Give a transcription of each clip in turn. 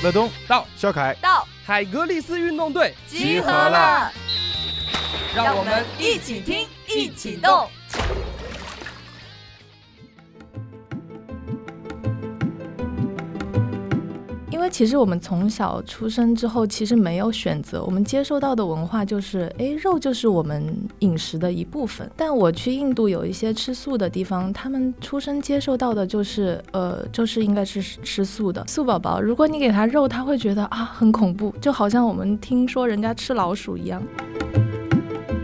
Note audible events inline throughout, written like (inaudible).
乐东到，肖凯到，海格力斯运动队集合了，让我们一起听，一起动。其实我们从小出生之后，其实没有选择，我们接受到的文化就是，哎，肉就是我们饮食的一部分。但我去印度有一些吃素的地方，他们出生接受到的就是，呃，就是应该是吃素的素宝宝。如果你给他肉，他会觉得啊很恐怖，就好像我们听说人家吃老鼠一样。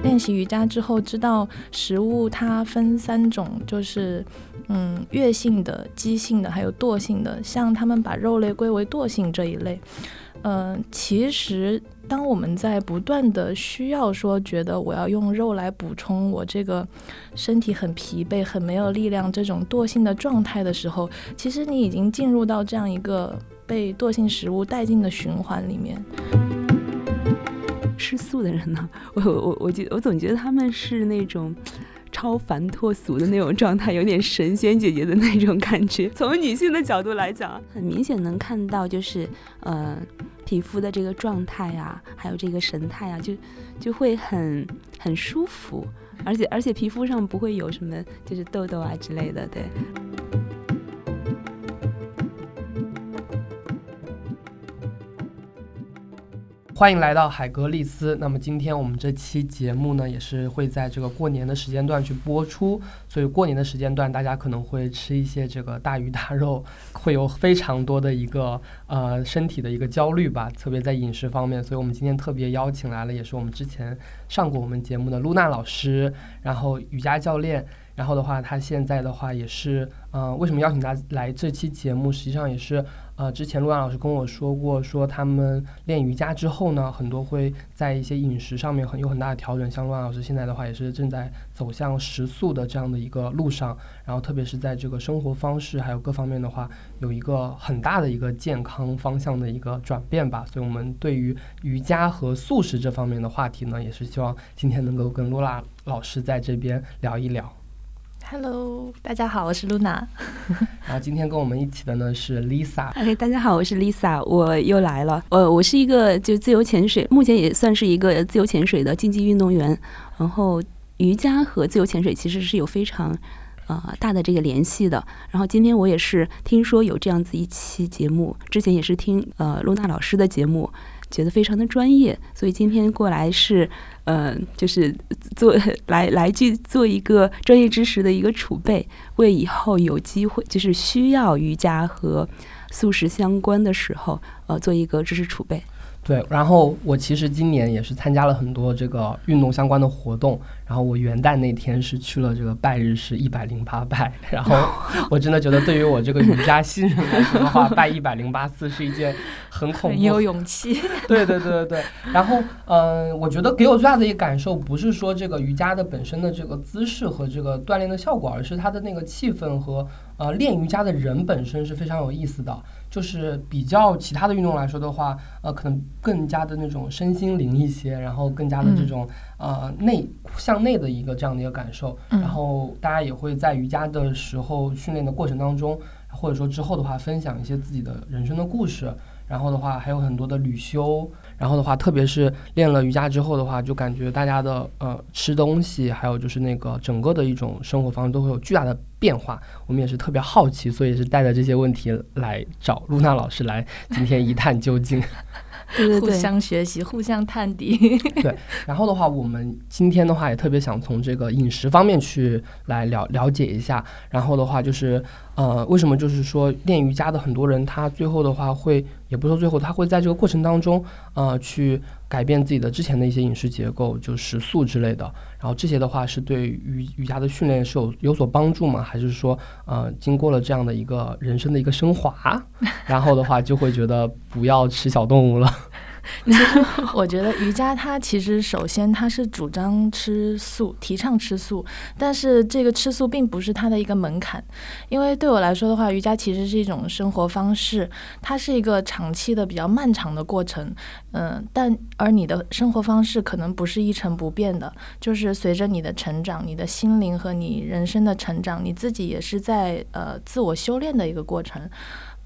练习瑜伽之后，知道食物它分三种，就是。嗯，月性的、激性的，还有惰性的，像他们把肉类归为惰性这一类。嗯，其实当我们在不断的需要说，觉得我要用肉来补充我这个身体很疲惫、很没有力量这种惰性的状态的时候，其实你已经进入到这样一个被惰性食物带进的循环里面。吃素的人呢，(laughs) 我我我觉我总觉得他们是那种。超凡脱俗的那种状态，有点神仙姐姐的那种感觉。(laughs) 从女性的角度来讲，很明显能看到，就是呃，皮肤的这个状态啊，还有这个神态啊，就就会很很舒服，而且而且皮肤上不会有什么就是痘痘啊之类的，对。欢迎来到海格力斯。那么今天我们这期节目呢，也是会在这个过年的时间段去播出。所以过年的时间段，大家可能会吃一些这个大鱼大肉，会有非常多的一个呃身体的一个焦虑吧，(laughs) 特别在饮食方面。所以我们今天特别邀请来了，也是我们之前上过我们节目的露娜老师，然后瑜伽教练。然后的话，他现在的话也是，呃，为什么邀请他来这期节目？实际上也是，呃，之前陆安老师跟我说过，说他们练瑜伽之后呢，很多会在一些饮食上面很有很大的调整。像陆安老师现在的话，也是正在走向食素的这样的一个路上。然后特别是在这个生活方式还有各方面的话，有一个很大的一个健康方向的一个转变吧。所以我们对于瑜伽和素食这方面的话题呢，也是希望今天能够跟露娜老师在这边聊一聊。Hello，大家好，我是 Luna。然 (laughs) 后今天跟我们一起的呢是 Lisa。OK，大家好，我是 Lisa，我又来了。呃，我是一个就自由潜水，目前也算是一个自由潜水的竞技运动员。然后瑜伽和自由潜水其实是有非常呃大的这个联系的。然后今天我也是听说有这样子一期节目，之前也是听呃露娜老师的节目。觉得非常的专业，所以今天过来是，呃，就是做来来去做一个专业知识的一个储备，为以后有机会就是需要瑜伽和素食相关的时候，呃，做一个知识储备。对，然后我其实今年也是参加了很多这个运动相关的活动，然后我元旦那天是去了这个拜日式一百零八拜，然后 (laughs) 我真的觉得对于我这个瑜伽新人来说的话，拜一百零八次是一件很恐怖、很有勇气。对对对对对。(laughs) 然后，嗯，我觉得给我最大的一个感受不是说这个瑜伽的本身的这个姿势和这个锻炼的效果，而是它的那个气氛和呃练瑜伽的人本身是非常有意思的。就是比较其他的运动来说的话，呃，可能更加的那种身心灵一些，然后更加的这种呃内向内的一个这样的一个感受。然后大家也会在瑜伽的时候训练的过程当中，或者说之后的话，分享一些自己的人生的故事。然后的话，还有很多的旅修。然后的话，特别是练了瑜伽之后的话，就感觉大家的呃吃东西，还有就是那个整个的一种生活方式都会有巨大的变化。我们也是特别好奇，所以也是带着这些问题来找露娜老师来今天一探究竟。(laughs) 对对对，互相学习，互相探底。(laughs) 对，然后的话，我们今天的话也特别想从这个饮食方面去来了了解一下。然后的话，就是呃，为什么就是说练瑜伽的很多人，他最后的话会，也不说最后，他会在这个过程当中，呃，去改变自己的之前的一些饮食结构，就食素之类的。然后这些的话是对瑜瑜伽的训练是有有所帮助吗？还是说，呃，经过了这样的一个人生的一个升华，然后的话就会觉得不要吃小动物了？(laughs) (laughs) 我觉得瑜伽它其实首先它是主张吃素，提倡吃素，但是这个吃素并不是它的一个门槛，因为对我来说的话，瑜伽其实是一种生活方式，它是一个长期的比较漫长的过程，嗯，但而你的生活方式可能不是一成不变的，就是随着你的成长，你的心灵和你人生的成长，你自己也是在呃自我修炼的一个过程。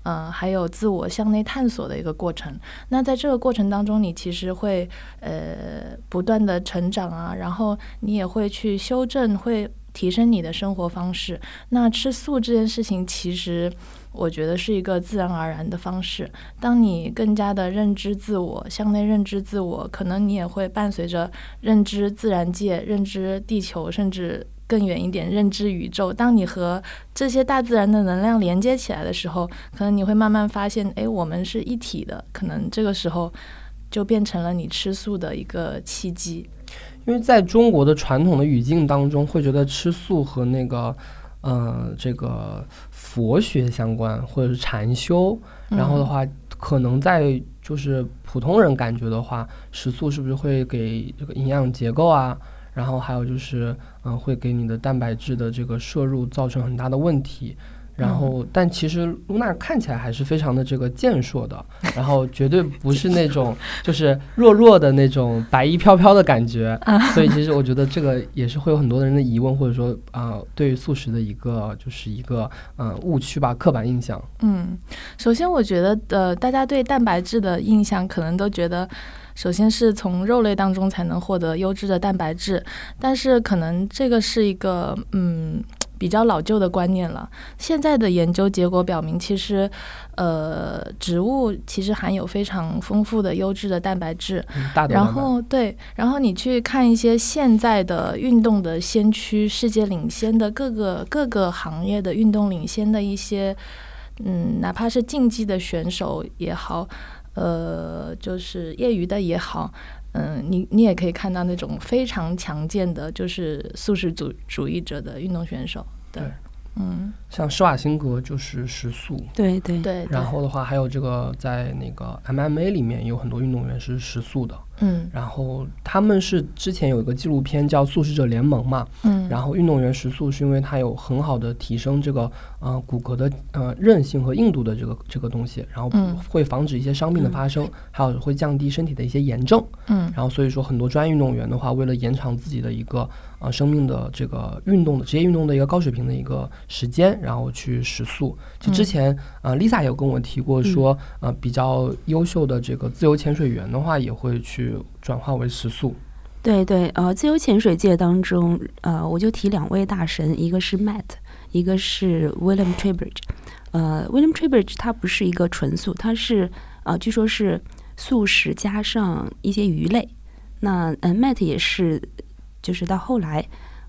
呃，还有自我向内探索的一个过程。那在这个过程当中，你其实会呃不断的成长啊，然后你也会去修正，会提升你的生活方式。那吃素这件事情，其实我觉得是一个自然而然的方式。当你更加的认知自我，向内认知自我，可能你也会伴随着认知自然界、认知地球，甚至。更远一点，认知宇宙。当你和这些大自然的能量连接起来的时候，可能你会慢慢发现，哎，我们是一体的。可能这个时候就变成了你吃素的一个契机。因为在中国的传统的语境当中，会觉得吃素和那个，呃，这个佛学相关，或者是禅修。然后的话，可能在就是普通人感觉的话，食素是不是会给这个营养结构啊？然后还有就是，嗯，会给你的蛋白质的这个摄入造成很大的问题。然后，但其实露娜看起来还是非常的这个健硕的，然后绝对不是那种 (laughs) 就是弱弱的那种白衣飘飘的感觉。所以，其实我觉得这个 (laughs) 也是会有很多人的疑问，或者说啊，对于素食的一个就是一个嗯误区吧，刻板印象。嗯，首先我觉得呃，大家对蛋白质的印象可能都觉得。首先是从肉类当中才能获得优质的蛋白质，但是可能这个是一个嗯比较老旧的观念了。现在的研究结果表明，其实呃植物其实含有非常丰富的优质的蛋白质。然后对，然后你去看一些现在的运动的先驱、世界领先的各个各个行业的运动领先的一些嗯，哪怕是竞技的选手也好。呃，就是业余的也好，嗯，你你也可以看到那种非常强健的，就是素食主主义者的运动选手，对。嗯，像施瓦辛格就是食素，对对对。然后的话，还有这个在那个 MMA 里面有很多运动员是食素的，嗯。然后他们是之前有一个纪录片叫《素食者联盟》嘛，嗯。然后运动员食素是因为它有很好的提升这个呃骨骼的呃韧性和硬度的这个这个东西，然后会防止一些伤病的发生，还有会降低身体的一些炎症，嗯。然后所以说很多专业运动员的话，为了延长自己的一个。啊，生命的这个运动的职业运动的一个高水平的一个时间，然后去食素。就之前啊，Lisa 有跟我提过说，呃，比较优秀的这个自由潜水员的话，也会去转化为食素。对对，呃，自由潜水界当中，呃，我就提两位大神，一个是 Matt，一个是 William Tribridge。呃，William Tribridge 他不是一个纯素，他是啊，据说是素食加上一些鱼类。那呃，Matt 也是。就是到后来，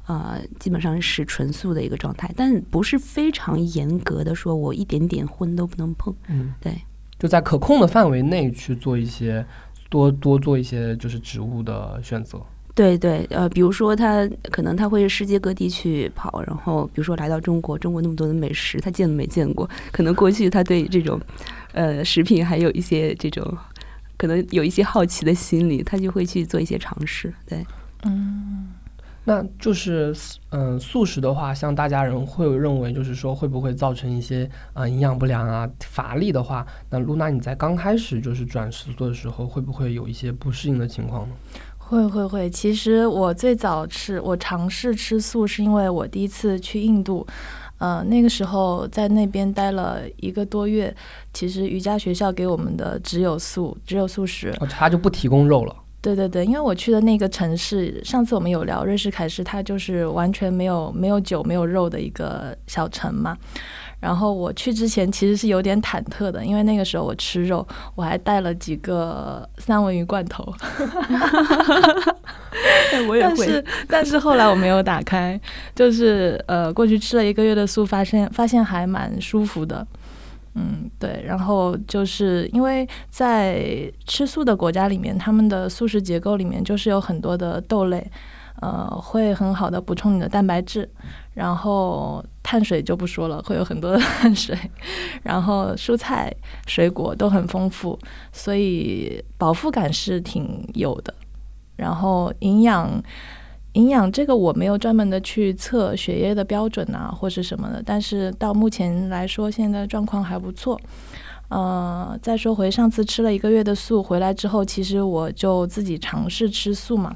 呃，基本上是纯素的一个状态，但不是非常严格的说，我一点点荤都不能碰。嗯，对，就在可控的范围内去做一些多多做一些就是植物的选择。对对，呃，比如说他可能他会世界各地去跑，然后比如说来到中国，中国那么多的美食，他见都没见过，可能过去他对这种呃食品还有一些这种可能有一些好奇的心理，他就会去做一些尝试。对。嗯，那就是嗯，素食的话，像大家人会认为，就是说会不会造成一些啊营养不良啊、乏力的话，那露娜你在刚开始就是转食素的时候，会不会有一些不适应的情况呢？会会会，其实我最早吃，我尝试吃素是因为我第一次去印度，呃，那个时候在那边待了一个多月，其实瑜伽学校给我们的只有素，只有素食，他就不提供肉了。对对对，因为我去的那个城市，上次我们有聊瑞士凯诗，它就是完全没有没有酒没有肉的一个小城嘛。然后我去之前其实是有点忐忑的，因为那个时候我吃肉，我还带了几个三文鱼罐头。(laughs) 我也会，但是但是后来我没有打开，就是呃过去吃了一个月的素，发现发现还蛮舒服的。嗯，对，然后就是因为在吃素的国家里面，他们的素食结构里面就是有很多的豆类，呃，会很好的补充你的蛋白质，然后碳水就不说了，会有很多的 (laughs) 碳水，然后蔬菜、水果都很丰富，所以饱腹感是挺有的，然后营养。营养这个我没有专门的去测血液的标准啊，或是什么的，但是到目前来说，现在状况还不错。呃，再说回上次吃了一个月的素回来之后，其实我就自己尝试吃素嘛，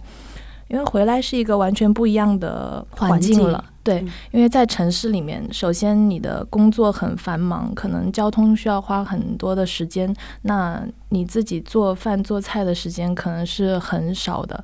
因为回来是一个完全不一样的环境了。对嗯，因为在城市里面，首先你的工作很繁忙，可能交通需要花很多的时间，那你自己做饭做菜的时间可能是很少的，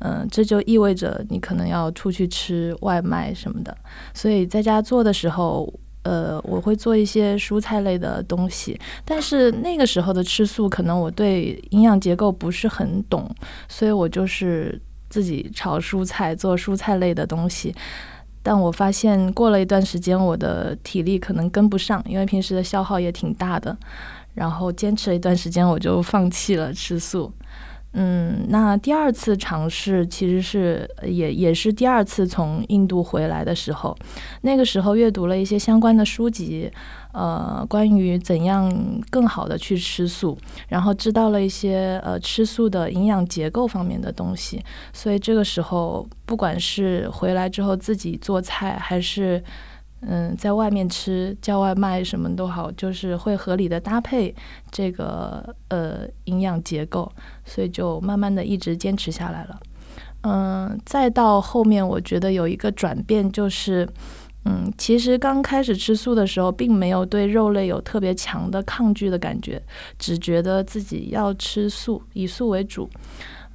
嗯、这就意味着你可能要出去吃外卖什么的，所以在家做的时候。呃，我会做一些蔬菜类的东西，但是那个时候的吃素，可能我对营养结构不是很懂，所以我就是自己炒蔬菜，做蔬菜类的东西。但我发现过了一段时间，我的体力可能跟不上，因为平时的消耗也挺大的。然后坚持了一段时间，我就放弃了吃素。嗯，那第二次尝试其实是也也是第二次从印度回来的时候，那个时候阅读了一些相关的书籍，呃，关于怎样更好的去吃素，然后知道了一些呃吃素的营养结构方面的东西，所以这个时候不管是回来之后自己做菜，还是嗯在外面吃叫外卖什么都好，就是会合理的搭配这个呃营养结构，所以就慢慢的一直坚持下来了。嗯，再到后面，我觉得有一个转变就是。嗯，其实刚开始吃素的时候，并没有对肉类有特别强的抗拒的感觉，只觉得自己要吃素，以素为主。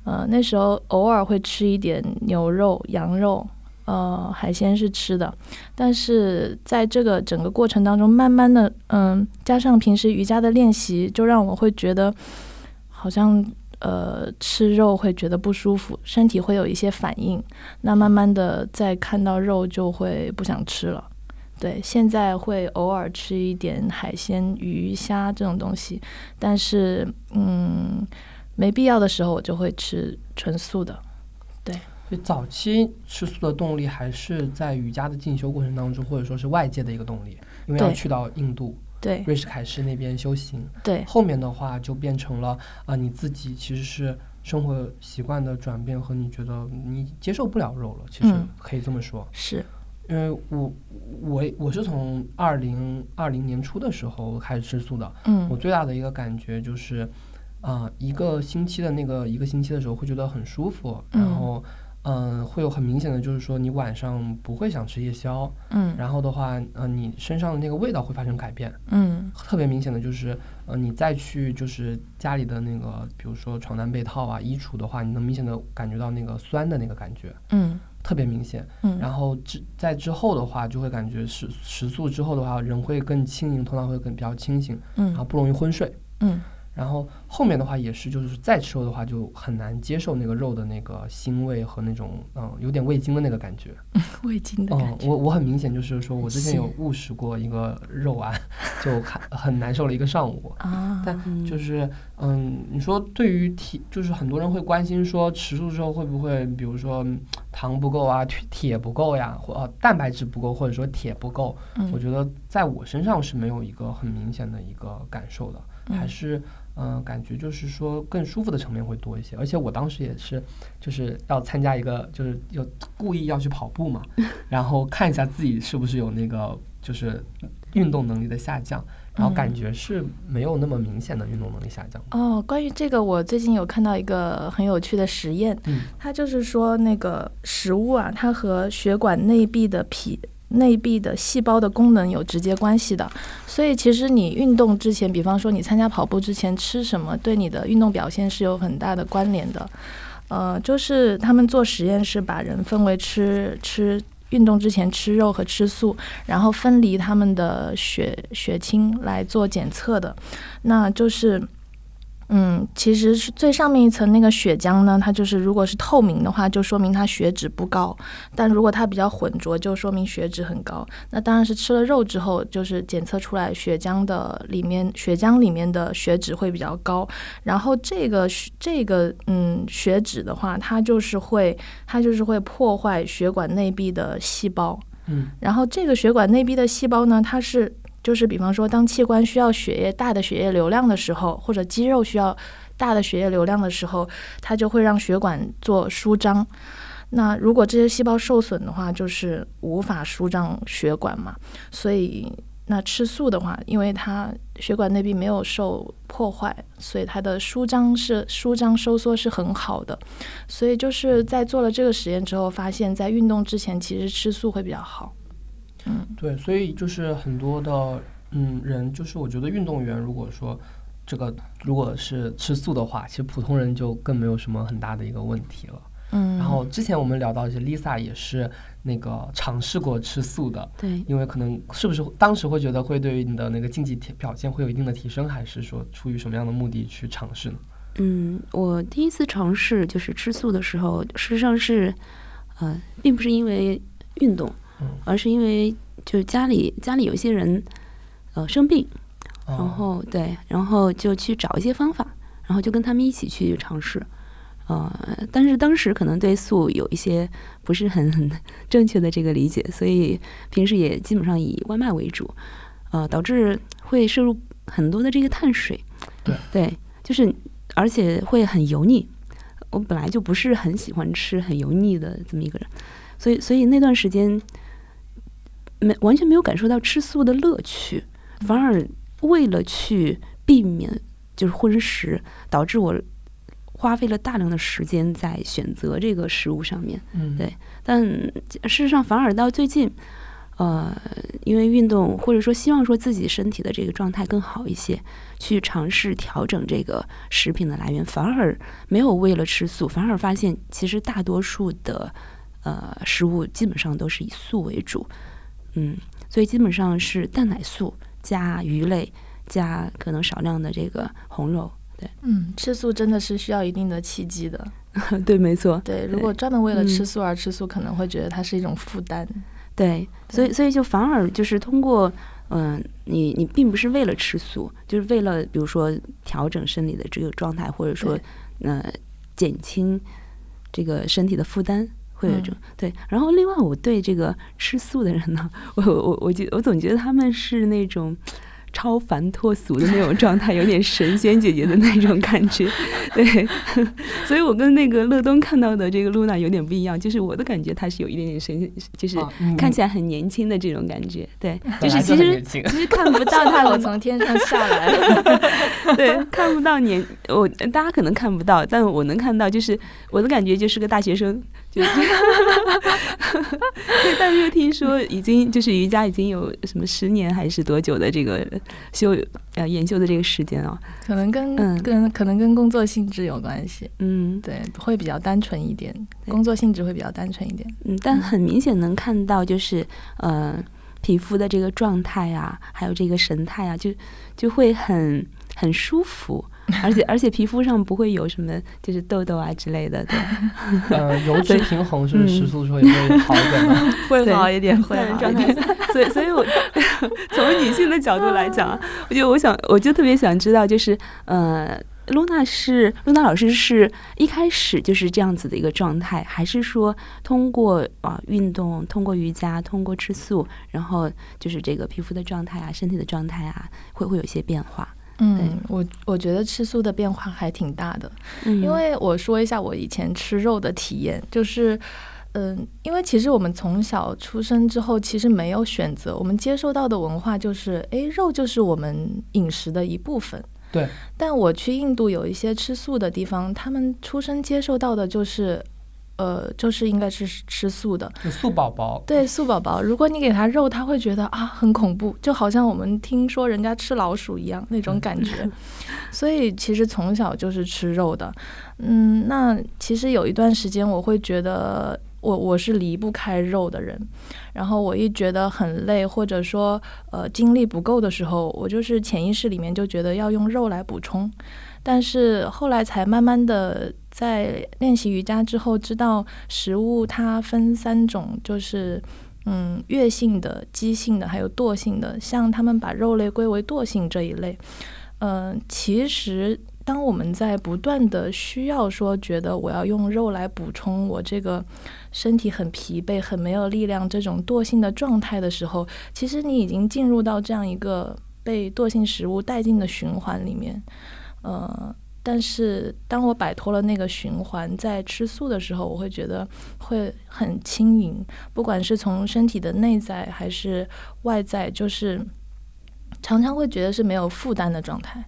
呃，那时候偶尔会吃一点牛肉、羊肉，呃，海鲜是吃的，但是在这个整个过程当中，慢慢的，嗯，加上平时瑜伽的练习，就让我会觉得好像呃吃肉会觉得不舒服，身体会有一些反应。那慢慢的，再看到肉就会不想吃了。对，现在会偶尔吃一点海鲜、鱼虾这种东西，但是嗯，没必要的时候我就会吃纯素的。所以早期吃素的动力还是在瑜伽的进修过程当中，或者说是外界的一个动力，因为要去到印度对瑞士凯诗那边修行。对后面的话就变成了啊、呃你自己其实是生活习惯的转变和你觉得你接受不了肉了，其实嗯可以这么说。是，因为我我我是从二零二零年初的时候开始吃素的，嗯我嗯最大的一个感觉就是，啊、一个星期的那个一个星期的时候会觉得很舒服，然嗯后嗯、会有很明显的就是说你晚上不会想吃夜宵，嗯然后的话，呃，你身上的那个味道会发生改变，嗯特别明显的就是，呃，你再去就是家里的那个，比如说床单被套啊、衣橱的话，你能明显的感觉到那个酸的那个感觉，嗯特别明显。嗯，然后之在之后的话，就会感觉食食宿之后的话，人会更轻盈，头脑会更比较清醒，嗯然后嗯不容易昏睡。嗯然后后面的话也是，就是再吃肉的话，就很难接受那个肉的那个腥味和那种嗯有点味精的那个感觉。(laughs) 味精的嗯感，觉。我我很明显就是说我之前有误食过一个肉丸，就很很难受了一个上午。啊，但嗯就是嗯，你说对于体，就是很多人会关心说吃素之后会不会，比如说嗯糖不够啊，铁铁不够呀，或呃蛋白质不够，或者说铁不够。嗯我觉得在我身上是没有一个很明显的一个感受的，还嗯是嗯、呃感觉就是说更舒服的层面会多一些。而且我当时也是就是要参加一个，就是有故意要去跑步嘛，(laughs) 然后看一下自己是不是有那个就是运动能力的下降，然后感嗯觉是没有那么明显的运动能力下降。哦，关于这个，我最近有看到一个很有趣的实验，嗯它就是说那个食物啊，它和血管内壁的皮。内壁的细胞的功能有直接关系的，所以其实你运动之前，比方说你参加跑步之前吃什么，对你的运动表现是有很大的关联的。呃，就是他们做实验是把人分为吃吃运动之前吃肉和吃素，然后分离他们的血血清来做检测的。那就是，嗯，其实是最上面一层那个血浆呢，它就是如果是透明的话，就说明它血脂不高；但如果它比较浑浊，就说明血脂很高。那当然是吃了肉之后，就是检测出来血浆的里面血浆里面的血脂会比较高。然后这个血这个嗯血脂的话，它就是会它就是会破坏血管内壁的细胞。嗯然后这个血管内壁的细胞呢，它是就是比方说，当器官需要血液大的血液流量的时候，或者肌肉需要大的血液流量的时候，它就会让血管做舒张。那如果这些细胞受损的话，就是无法舒张血管嘛。所以，那吃素的话，因为它血管内壁没有受破坏，所以它的舒张是舒张收缩是很好的。所以就是在做了这个实验之后，发现，在运动之前其实吃素会比较好。嗯，对，所以就是很多的嗯人，就是我觉得运动员如果说这个如果是吃素的话，其实普通人就更没有什么很大的一个问题了。嗯，然后之前我们聊到，一些 Lisa 也是那个尝试过吃素的，对，因为可能是不是当时会觉得会对于你的那个竞技表现会有一定的提升，还是说出于什么样的目的去尝试呢？嗯，我第一次尝试就是吃素的时候，事实上是，呃，并不是因为运动，而是因为就是家里家里有一些人，呃，生病，然后对，然后就去找一些方法，然后就跟他们一起去尝试。呃，但是当时可能对素有一些不是很很正确的这个理解，所以平时也基本上以外卖为主，呃，导致会摄入很多的这个碳水，对。对，就是而且会很油腻。我本来就不是很喜欢吃很油腻的这么一个人，所以所以那段时间没完全没有感受到吃素的乐趣，反而为了去避免就是荤食，导致我。花费了大量的时间在选择这个食物上面，嗯，对。但事实上，反而到最近，呃，因为运动或者说希望说自己身体的这个状态更好一些，去尝试调整这个食品的来源，反而没有为了吃素，反而发现其实大多数的呃食物基本上都是以素为主，嗯，所以基本上是蛋奶素加鱼类加可能少量的这个红肉。对嗯，吃素真的是需要一定的契机的。(laughs) 对，没错。对，如果专门为了吃素而吃素，可能会觉得它是一种负担。对，所以所以就反而就是通过，嗯，你你并不是为了吃素，就是为了比如说调整身体的这个状态，或者说呃减轻这个身体的负担，会有这种对。然后另外，我对这个吃素的人呢，我我我觉我总觉得他们是那种。超凡脱俗的那种状态，有点神仙姐姐的那种感觉，对，(laughs) 所以我跟那个乐东看到的这个露娜有点不一样，就是我的感觉她是有一点点神，就是看起来很年轻的这种感觉，对，就是其实其实看不到 (laughs) 她我从天上下来，(laughs) 对，看不到年，我大家可能看不到，但我能看到，就是我的感觉就是个大学生。就，(laughs) 但是听说已经就是瑜伽已经有什么十年还是多久的这个修呃研究的这个时间哦，可能跟跟可能跟工作性质有关系，嗯，对，会比较单纯一点，工作性质会比较单纯一点，嗯，但很明显能看到就是呃皮肤的这个状态啊，还有这个神态啊，就就会很很舒服。(laughs) 而且而且皮肤上不会有什么就是痘痘啊之类的，对。呃，(laughs) 油脂平衡是不是食素之后也会好一点呢？(laughs) 会好一点，会好一点。所以所以我从女性的角度来讲，我就我想我就特别想知道，就是呃，露娜是露娜老师是一开始就是这样子的一个状态，还是说通过啊运动，通过瑜伽，通过吃素，然后就是这个皮肤的状态啊，身体的状态啊，会会有一些变化？嗯，我我觉得吃素的变化还挺大的，因为我说一下我以前吃肉的体验，就是，嗯，因为其实我们从小出生之后，其实没有选择，我们接受到的文化就是，哎，肉就是我们饮食的一部分。对。但我去印度有一些吃素的地方，他们出生接受到的就是。呃，就是应该是吃素的，素宝宝。对，素宝宝，如果你给他肉，他会觉得啊很恐怖，就好像我们听说人家吃老鼠一样那种感觉。(laughs) 所以其实从小就是吃肉的。嗯，那其实有一段时间，我会觉得我我是离不开肉的人。然后我一觉得很累，或者说呃精力不够的时候，我就是潜意识里面就觉得要用肉来补充。但是后来才慢慢的。在练习瑜伽之后，知道食物它分三种，就是嗯，月性的、激性的，还有惰性的。像他们把肉类归为惰性这一类，嗯，其实当我们在不断的需要说，觉得我要用肉来补充我这个身体很疲惫、很没有力量这种惰性的状态的时候，其实你已经进入到这样一个被惰性食物带进的循环里面，呃。但是，当我摆脱了那个循环，在吃素的时候，我会觉得会很轻盈。不管是从身体的内在还是外在，就是常常会觉得是没有负担的状态。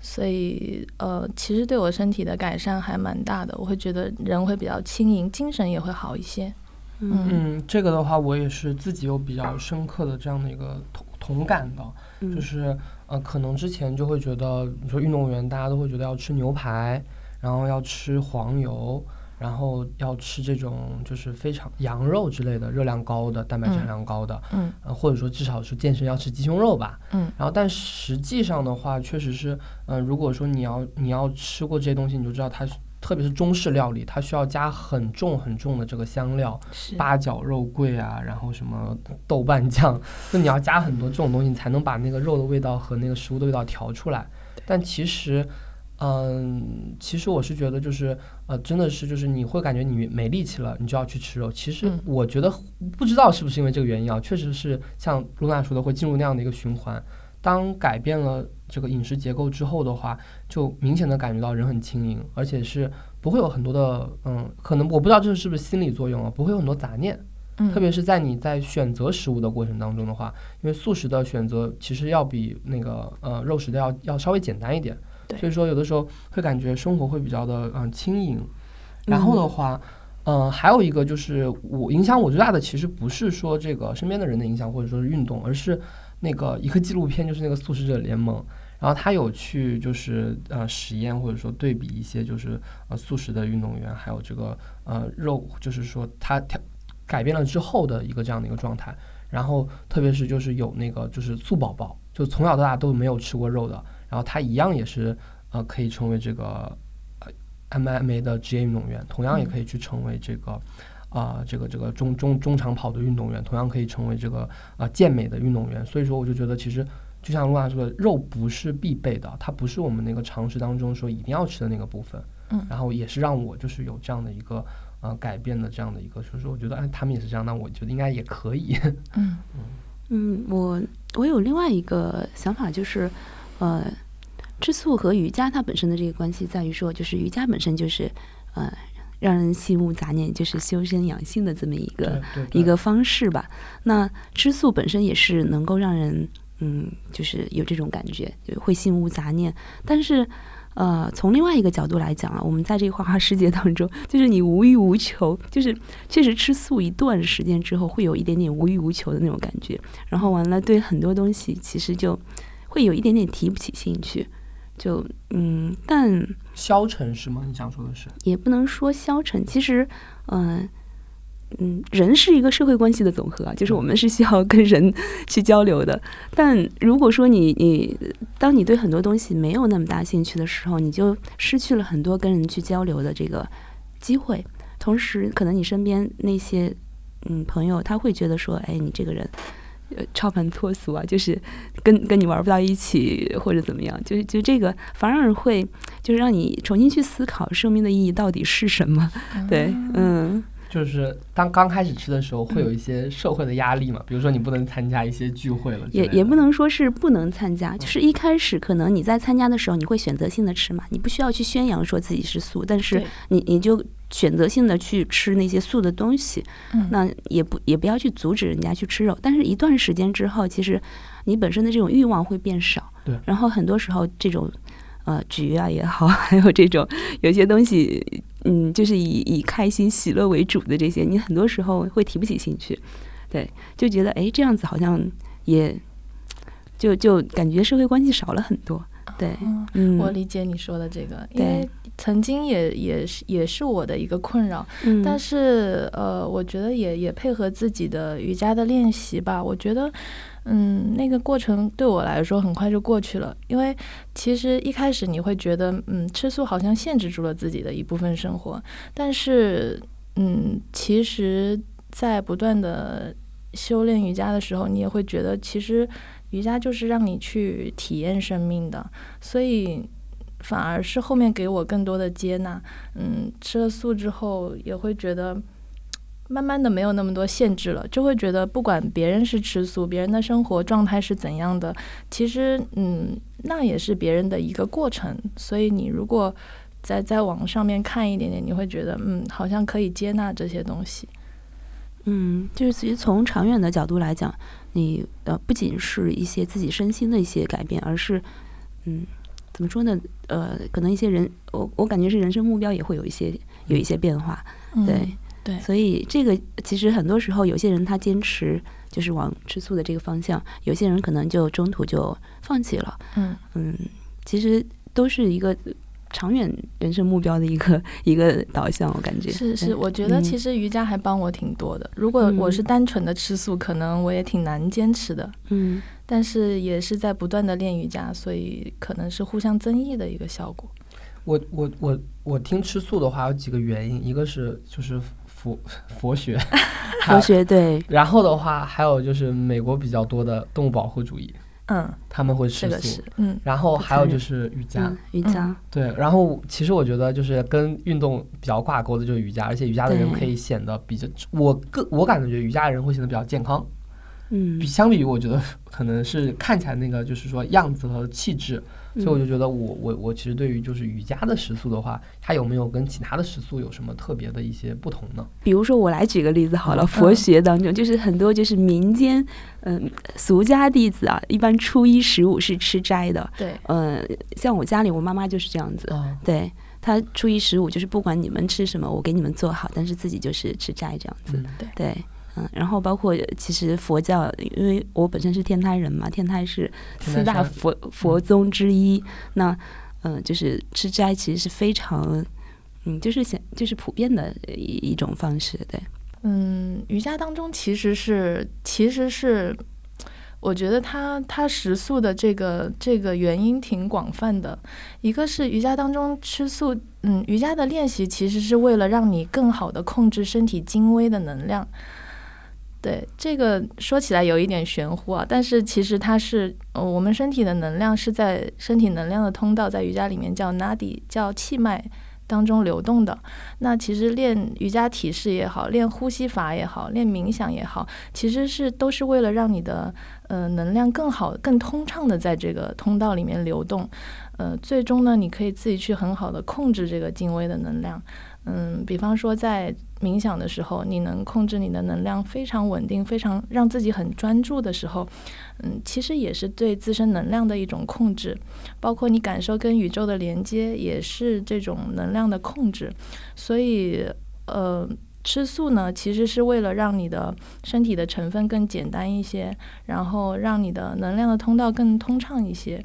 所以，呃，其实对我身体的改善还蛮大的，我会觉得人会比较轻盈，精神也会好一些。嗯嗯，这个的话，我也是自己有比较深刻的这样的一个同同感的，嗯就是呃，可能之前就会觉得，你说运动员大家都会觉得要吃牛排，然后要吃黄油，然后要吃这种就是非常羊肉之类的，热量高的、蛋白质含量高的，嗯呃，或者说至少是健身要吃鸡胸肉吧，嗯然后但实际上的话，确实是，嗯、如果说你要你要吃过这些东西，你就知道它是。特别是中式料理，它需要加很重很重的这个香料，八角、肉桂啊，然后什么豆瓣酱，(laughs) 就你要加很多这种东西，你才能把那个肉的味道和那个食物的味道调出来。但其实，嗯，其实我是觉得就是呃，真的是就是你会感觉你没力气了，你就要去吃肉。其实嗯我觉得不知道是不是因为这个原因啊，确实是像露娜说的，会进入那样的一个循环。当改变了这个饮食结构之后的话，就明显的感觉到人很轻盈，而且是不会有很多的嗯，可能我不知道这是不是心理作用啊，不会有很多杂念。嗯，特别是在你在选择食物的过程当中的话，因为素食的选择其实要比那个呃肉食的要要稍微简单一点，对所以说有的时候会感觉生活会比较的嗯轻盈。然后的话，嗯、还有一个就是我影响我最大的其实不是说这个身边的人的影响或者说是运动，而是那个一个纪录片，就是那个素食者联盟。然后他有去就是呃实验或者说对比一些就是呃素食的运动员，还有这个呃肉，就是说他调改变了之后的一个这样的一个状态。然后特别是就是有那个就是素宝宝，就从小到大都没有吃过肉的，然后他一样也是呃可以成为这个呃 MMA 的职业运动员，同样也可以去成为这个。啊、这个这个中中中长跑的运动员，同样可以成为这个啊、健美的运动员。所以说，我就觉得其实就像露娜说的，肉不是必备的，它不是我们那个常识当中说一定要吃的那个部分。嗯然后也是让我就是有这样的一个呃改变的这样的一个，所以说我觉得哎，他们也是这样，那我觉得应该也可以。(laughs) 嗯嗯，我我有另外一个想法，就是呃，吃素和瑜伽它本身的这个关系在于说，就是瑜伽本身就是呃让人心无杂念，就是修身养性的这么一个一个方式吧。那吃素本身也是能够让人嗯，就是有这种感觉，就会心无杂念。但是，呃，从另外一个角度来讲啊，我们在这个花花世界当中，就是你无欲无求，就是确实吃素一段时间之后，会有一点点无欲无求的那种感觉。然后完了，对很多东西其实就会有一点点提不起兴趣。就嗯，但消沉是吗？你想说的是？也不能说消沉。其实，嗯、嗯，人是一个社会关系的总和啊，就是我们是需要跟人去交流的。但如果说你你当你对很多东西没有那么大兴趣的时候，你就失去了很多跟人去交流的这个机会。同时，可能你身边那些嗯朋友，他会觉得说，哎，你这个人。呃，超凡脱俗啊，就是跟跟你玩不到一起，或者怎么样，就是就这个反而会就是让你重新去思考生命的意义到底是什么。对，嗯就是当刚开始吃的时候，会有一些社会的压力嘛，比如说你不能参加一些聚会了也也不能说是不能参加，就是一开始可能你在参加的时候，你会选择性的吃嘛，你不需要去宣扬说自己是素，但是你你就选择性的去吃那些素的东西，嗯。那也不也不要去阻止人家去吃肉，但是一段时间之后，其实你本身的这种欲望会变少，对。然后很多时候这种呃局啊也好，还有这种有些东西，嗯，就是以以开心喜乐为主的这些，你很多时候会提不起兴趣，对，就觉得哎这样子好像也就就感觉社会关系少了很多，对，嗯嗯，我理解你说的这个，因对为曾经也也是也是我的一个困扰，嗯，但是呃，我觉得也也配合自己的瑜伽的练习吧。我觉得，嗯，那个过程对我来说很快就过去了。因为其实一开始你会觉得，嗯，吃素好像限制住了自己的一部分生活，但是，嗯，其实，在不断的修炼瑜伽的时候，你也会觉得，其实瑜伽就是让你去体验生命的，所以。反而是后面给我更多的接纳，嗯，吃了素之后也会觉得，慢慢的没有那么多限制了，就会觉得不管别人是吃素，别人的生活状态是怎样的，其实嗯，那也是别人的一个过程。所以你如果再再往上面看一点点，你会觉得嗯，好像可以接纳这些东西。嗯，就是其实从长远的角度来讲，你呃不仅是一些自己身心的一些改变，而是嗯怎么说呢？呃，可能一些人我我感觉是人生目标也会有一些有一些变化，对嗯对所以这个其实很多时候有些人他坚持就是往吃素的这个方向，有些人可能就中途就放弃了，嗯嗯，其实都是一个长远人生目标的一个一个导向，我感觉是是，我觉得嗯其实瑜伽还帮我挺多的。如果我是单纯的吃素，可能我也挺难坚持的。嗯但是也是在不断的练瑜伽，所以可能是互相增益的一个效果。我我我我听吃素的话有几个原因，一个是就是佛 (laughs) (laughs) 佛学，佛学对，然后的话还有就是美国比较多的动物保护主义，嗯，他们会吃素这个是，，嗯然后还有就是瑜伽，嗯，瑜伽，对，然后其实我觉得就是跟运动比较挂钩的就是瑜伽，而且瑜伽的人可以显得比较，我个我感觉瑜伽的人会显得比较健康，嗯。比相比于我觉得可能是看起来那个就是说样子和气质，所以我就觉得我我我其实对于就是瑜伽的食宿的话，它有没有跟其他的食宿有什么特别的一些不同呢？比如说，我来举个例子好了，佛学当中就是很多就是民间，嗯、俗家弟子啊，一般初一十五是吃斋的，对，嗯、像我家里我妈妈就是这样子，啊，对她初一十五就是不管你们吃什么，我给你们做好，但是自己就是吃斋这样子，嗯。对。嗯，然后包括其实佛教，因为我本身是天台人嘛，天台是四大佛佛宗之一。那，嗯、就是吃斋其实是非常，嗯，就是显就是普遍的一一种方式，对。嗯，瑜伽当中其实是其实是，我觉得它它食素的这个这个原因挺广泛的。一个是瑜伽当中吃素，嗯，瑜伽的练习其实是为了让你更好的控制身体精微的能量。对这个说起来有一点玄乎啊，但是其实它是，呃，我们身体的能量是在身体能量的通道，在瑜伽里面叫 nadi，叫气脉当中流动的。那其实练瑜伽体式也好，练呼吸法也好，练冥想也好，其实是都是为了让你的呃能量更好、更通畅的在这个通道里面流动。呃，最终呢，你可以自己去很好的控制这个精微的能量。嗯，比方说在冥想的时候，你能控制你的能量非常稳定，非常让自己很专注的时候，嗯，其实也是对自身能量的一种控制，包括你感受跟宇宙的连接，也是这种能量的控制。所以，呃，吃素呢，其实是为了让你的身体的成分更简单一些，然后让你的能量的通道更通畅一些。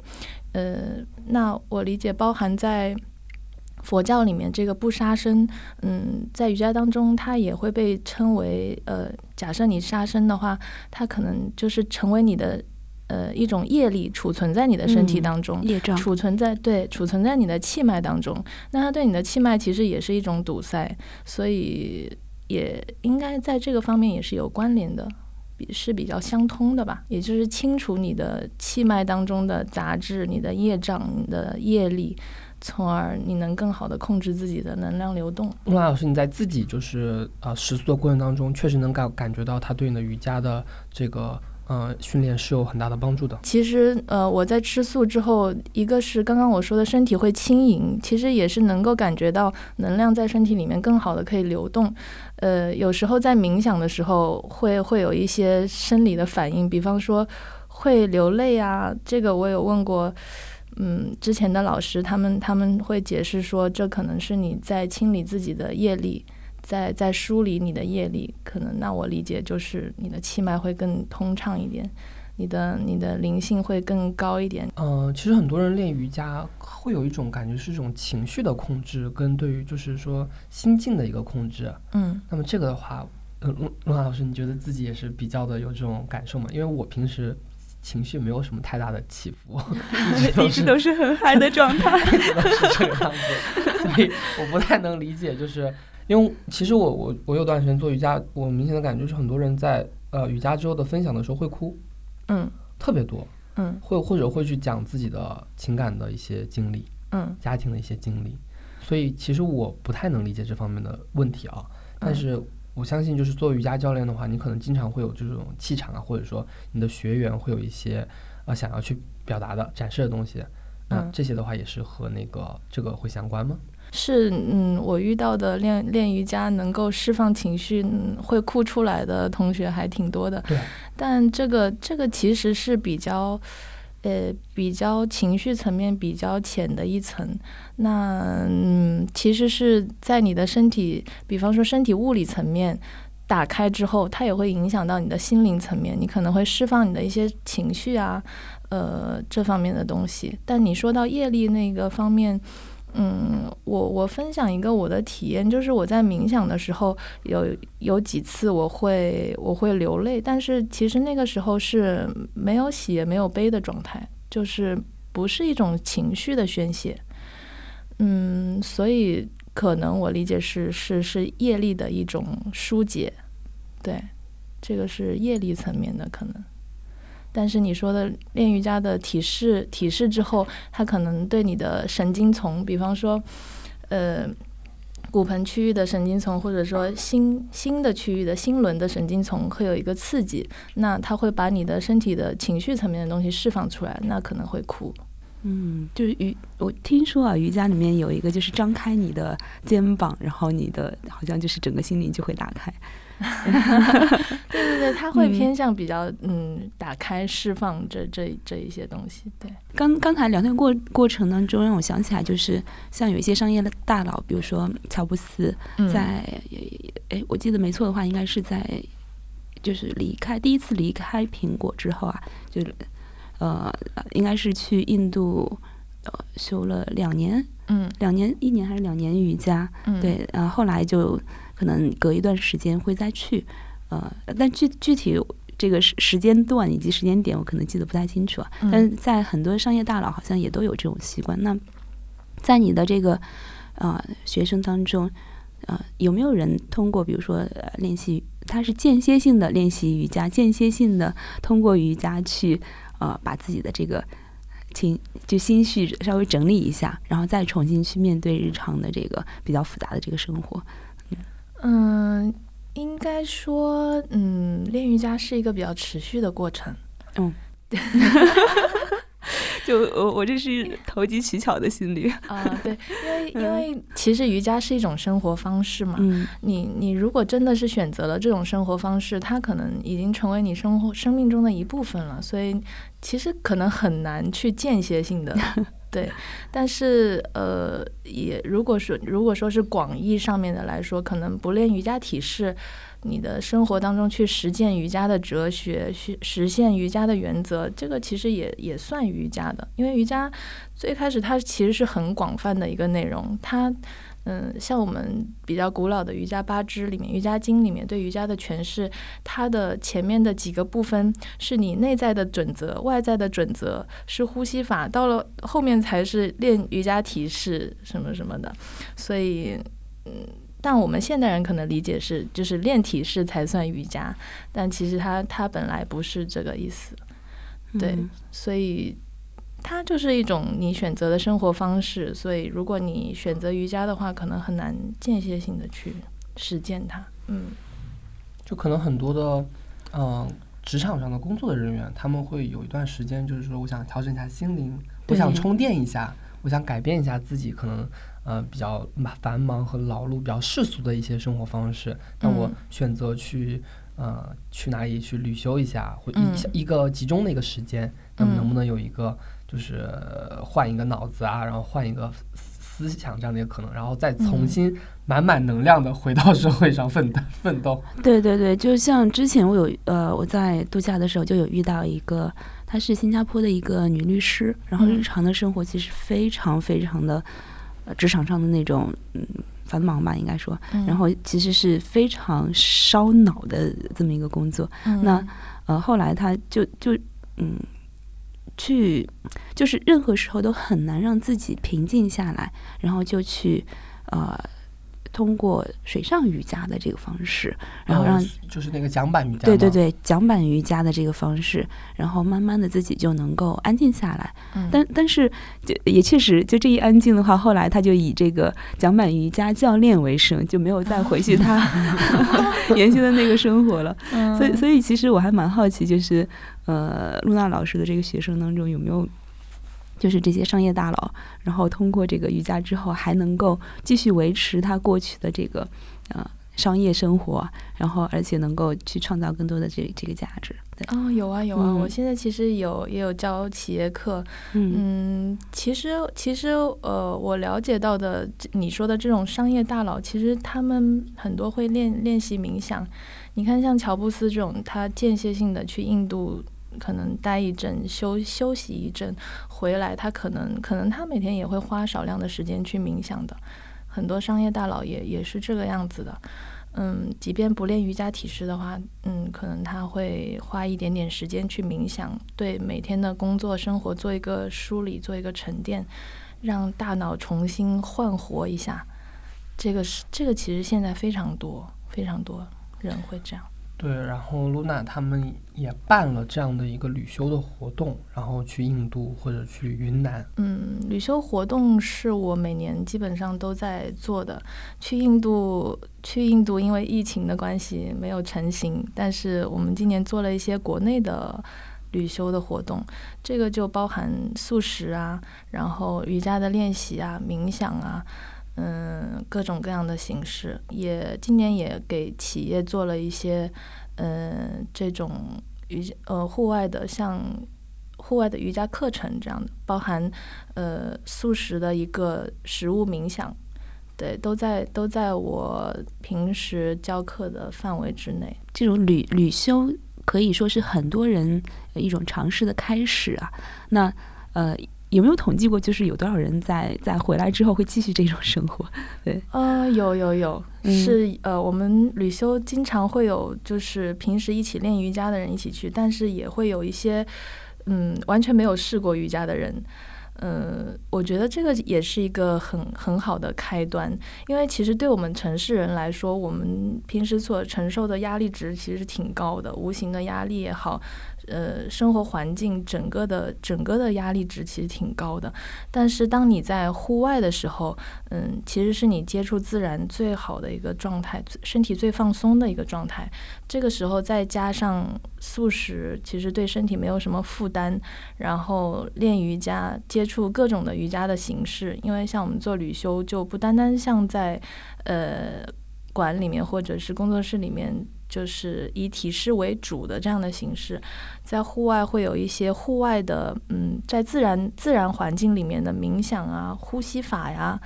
呃，那我理解包含在佛教里面这个不杀生，嗯，在瑜伽当中，它也会被称为呃，假设你杀生的话，它可能就是成为你的呃一种业力，储存在你的身体嗯当中。业障，储存在对储存在你的气脉当中，那它对你的气脉其实也是一种堵塞，所以也应该在这个方面也是有关联的，比是比较相通的吧。也就是清除你的气脉当中的杂质、你的业障、你的业力，从而你能更好的控制自己的能量流动。陆老师，你在自己就是呃食宿的过程当中，确实能感感觉到他对你的瑜伽的这个呃训练是有很大的帮助的。其实，呃，我在吃素之后，一个是刚刚我说的身体会轻盈，其实也是能够感觉到能量在身体里面更好的可以流动。呃，有时候在冥想的时候会会有一些生理的反应，比方说会流泪啊，这个我有问过。嗯，之前的老师他们他们会解释说，这可能是你在清理自己的业力，在在梳理你的业力，可能那我理解就是你的气脉会更通畅一点。你的你的灵性会更高一点。嗯、其实很多人练瑜伽会有一种感觉是一种情绪的控制，跟对于就是说心境的一个控制。嗯那么这个的话，呃，陆陆老师，你觉得自己也是比较的有这种感受吗？因为我平时情绪没有什么太大的起伏，(laughs) 一直都是很嗨的状态。(laughs) 一直都是这个样子，所以我不太能理解，就是因为其实我我我有段时间做瑜伽，我明显的感觉是很多人在呃瑜伽之后的分享的时候会哭，嗯特别多，嗯会或者会去讲自己的情感的一些经历，嗯家庭的一些经历，所以其实我不太能理解这方面的问题啊，但是。我相信，就是做瑜伽教练的话，你可能经常会有这种气场啊，或者说你的学员会有一些呃想要去表达的、展示的东西。那嗯这些的话，也是和那个这个会相关吗？是，嗯，我遇到的练练瑜伽能够释放情绪、嗯会哭出来的同学还挺多的。对，但这个这个其实是比较，呃，比较情绪层面比较浅的一层。那嗯，其实是在你的身体，比方说身体物理层面打开之后，它也会影响到你的心灵层面，你可能会释放你的一些情绪啊，呃，这方面的东西。但你说到业力那个方面。嗯，我我分享一个我的体验，就是我在冥想的时候，有有几次我会我会流泪，但是其实那个时候是没有喜也没有悲的状态，就是不是一种情绪的宣泄。嗯，所以可能我理解是是是业力的一种疏解，对，这个是业力层面的可能。但是你说的练瑜伽的体式，体式之后，它可能对你的神经丛，比方说，呃，骨盆区域的神经丛，或者说心心的区域的心轮的神经丛，会有一个刺激，那它会把你的身体的情绪层面的东西释放出来，那可能会哭。嗯，就是瑜，我听说啊，瑜伽里面有一个就是张开你的肩膀，然后你的好像就是整个心灵就会打开。(laughs) 对对对，他会偏向比较嗯，打开释放这这这一些东西。对，刚刚才聊天过过程当中，让我想起来，就是像有一些商业的大佬，比如说乔布斯，在哎，我记得没错的话，应该是在就是离开第一次离开苹果之后啊，就呃，应该是去印度呃修了两年，嗯，两年一年还是两年瑜伽，嗯，对，然后后来就。可能隔一段时间会再去，呃，但具具体这个时时间段以及时间点，我可能记得不太清楚啊。但是在很多商业大佬好像也都有这种习惯。那在你的这个呃学生当中，呃，有没有人通过比如说练习，他是间歇性的练习瑜伽，间歇性的通过瑜伽去呃把自己的这个情就心绪稍微整理一下，然后再重新去面对日常的这个比较复杂的这个生活。嗯，应该说，嗯，练瑜伽是一个比较持续的过程。嗯，(laughs) 就我我这是投机取巧的心理啊，对，(laughs) 因为因为其实瑜伽是一种生活方式嘛。嗯，你你如果真的是选择了这种生活方式，它可能已经成为你生活生命中的一部分了，所以其实可能很难去间歇性的。(laughs) 对，但是呃，也如果说如果说是广义上面的来说，可能不练瑜伽体式，你的生活当中去实践瑜伽的哲学，去实现瑜伽的原则，这个其实也也算瑜伽的，因为瑜伽最开始它其实是很广泛的一个内容，它。嗯，像我们比较古老的瑜伽八支里面，《瑜伽经》里面对瑜伽的诠释，它的前面的几个部分是你内在的准则，外在的准则是呼吸法，到了后面才是练瑜伽体式什么什么的。所以，嗯，但我们现代人可能理解是，就是练体式才算瑜伽，但其实它它本来不是这个意思。对，所以。它就是一种你选择的生活方式，所以如果你选择瑜伽的话，可能很难间歇性的去实践它。嗯，就可能很多的，嗯，职场上的工作的人员，他们会有一段时间，就是说，我想调整一下心灵，我想充电一下，我想改变一下自己可能呃比较繁忙和劳碌、比较世俗的一些生活方式，那我选择去呃去哪里去旅修一下，或一一个集中的一个时间，那么能不能有一个？就是换一个脑子啊，然后换一个思想这样的一个可能，然后再重新满满能量的回到社会上奋斗奋斗。对对对，就像之前我有呃我在度假的时候就有遇到一个，她是新加坡的一个女律师，然后日常的生活其实非常非常的职场上的那种嗯繁忙吧，应该说，然后其实是非常烧脑的这么一个工作。那呃后来他就就嗯。去，就是任何时候都很难让自己平静下来，然后就去，呃。通过水上瑜伽的这个方式，然后让就是那个桨板瑜伽，对对对，桨板瑜伽的这个方式，然后慢慢的自己就能够安静下来。但但是就也确实，就这一安静的话，后来他就以这个桨板瑜伽教练为生，就没有再回去他 (laughs) (laughs) 原先的那个生活了。所以所以其实我还蛮好奇，就是呃，露娜老师的这个学生当中有没有就是这些商业大佬，然后通过这个瑜伽之后，还能够继续维持他过去的这个呃商业生活，然后而且能够去创造更多的这这个价值。对，哦，有啊有啊，嗯我现在其实有也有教企业课，嗯嗯，其实其实呃，我了解到的这你说的这种商业大佬，其实他们很多会练练习冥想。你看，像乔布斯这种，他间歇性的去印度。可能待一阵，休休息一阵，回来他可能可能他每天也会花少量的时间去冥想的。很多商业大佬也也是这个样子的。嗯，即便不练瑜伽体式的话，嗯，可能他会花一点点时间去冥想，对每天的工作生活做一个梳理，做一个沉淀，让大脑重新焕活一下。这个是这个其实现在非常多非常多人会这样。对，然后露娜他们也办了这样的一个旅修的活动，然后去印度或者去云南。嗯，旅修活动是我每年基本上都在做的。去印度，去印度，因为疫情的关系没有成行，但是我们今年做了一些国内的旅修的活动，这个就包含素食啊，然后瑜伽的练习啊，冥想啊。嗯，各种各样的形式，也今年也给企业做了一些，嗯，这种瑜呃户外的，像户外的瑜伽课程这样的，包含呃素食的一个食物冥想，对，都在都在我平时教课的范围之内。这种旅旅修可以说是很多人一种尝试的开始啊。那呃。有没有统计过，就是有多少人在在回来之后会继续这种生活？(laughs) 对，呃，有有有，嗯是呃，我们旅修经常会有，就是平时一起练瑜伽的人一起去，但是也会有一些，嗯，完全没有试过瑜伽的人。嗯，我觉得这个也是一个很很好的开端，因为其实对我们城市人来说，我们平时所承受的压力值其实挺高的，无形的压力也好，呃，生活环境整个的整个的压力值其实挺高的。但是当你在户外的时候，嗯，其实是你接触自然最好的一个状态，身体最放松的一个状态。这个时候再加上素食，其实对身体没有什么负担。然后练瑜伽，接触各种的瑜伽的形式，因为像我们做旅修，就不单单像在呃馆里面或者是工作室里面。就是以体式为主的这样的形式，在户外会有一些户外的，嗯，在自然自然环境里面的冥想啊、呼吸法呀，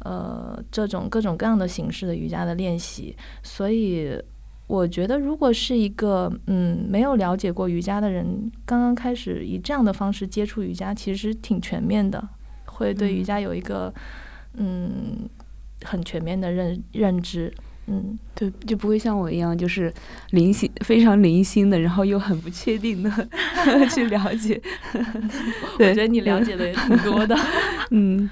呃，这种各种各样的形式的瑜伽的练习。所以，我觉得如果是一个嗯没有了解过瑜伽的人，刚刚开始以这样的方式接触瑜伽，其实挺全面的，会对瑜伽有一个嗯很全面的认认知。嗯，对，就不会像我一样，就是零星非常零星的，然后又很不确定的 (laughs) 去了解。(laughs) 我觉得你了解的也挺多的。(laughs) 嗯，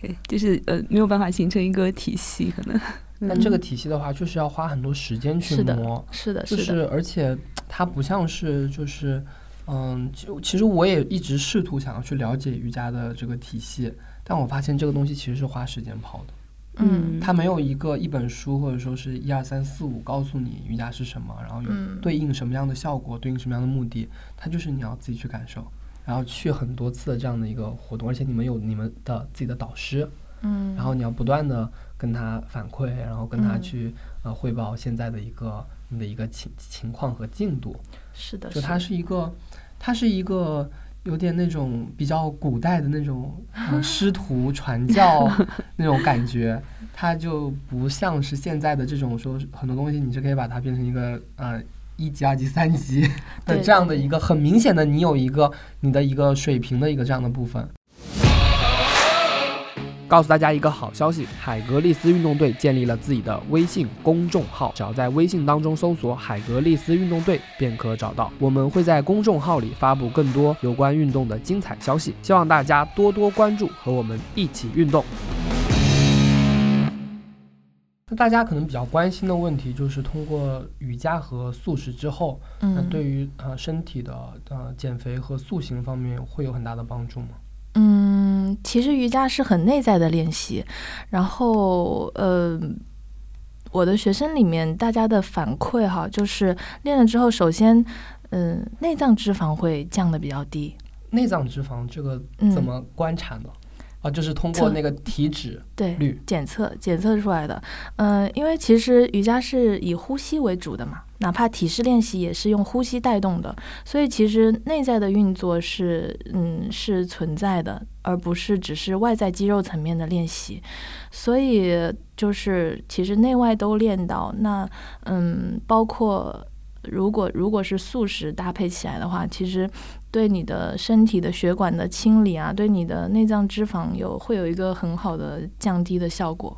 对，就是呃没有办法形成一个体系，可能。但这个体系的话，就是要花很多时间去是的磨，是的，就是是而且它不像是就是嗯，就其实我也一直试图想要去了解瑜伽的这个体系，但我发现这个东西其实是花时间跑的。嗯。它没有一个一本书或者说是一二三四五告诉你瑜伽是什么，然后有嗯。对应什么样的效果，对应什么样的目的，它就是你要自己去感受，然后去很多次的这样的一个活动，而且你们有你们的自己的导师，嗯，然后你要不断的跟他反馈，然后跟他嗯。去、呃汇报现在的一个你的一个情情况和进度，是的，就它是一个，它是一个有点那种比较古代的那种、(laughs) 呃、师徒传教 (laughs) 那种感觉，它就不像是现在的这种说很多东西你是可以把它变成一个呃一级、二级、三级 (laughs) 的这样的一个很明显的你有一个你的一个水平的一个这样的部分。告诉大家一个好消息，海格力斯运动队建立了自己的微信公众号，只要在微信当中搜索“海格力斯运动队”便可找到。我们会在公众号里发布更多有关运动的精彩消息，希望大家多多关注，和我们一起运动。那大家可能比较关心的问题就是，通过瑜伽和素食之后，那嗯，对于呃身体的呃减肥和塑形方面会有很大的帮助吗？嗯，其实瑜伽是很内在的练习，然后呃，我的学生里面大家的反馈哈，就是练了之后，首先，嗯、内脏脂肪会降的比较低，内脏脂肪这个嗯。怎么观察呢？啊，就是通过那个体脂对率。检测检测出来的。嗯、因为其实瑜伽是以呼吸为主的嘛，哪怕体式练习也是用呼吸带动的，所以其实内在的运作是嗯是存在的，而不是只是外在肌肉层面的练习。所以就是其实内外都练到，那嗯包括。如果如果是素食搭配起来的话，其实对你的身体的血管的清理啊，对你的内脏脂肪有会有一个很好的降低的效果。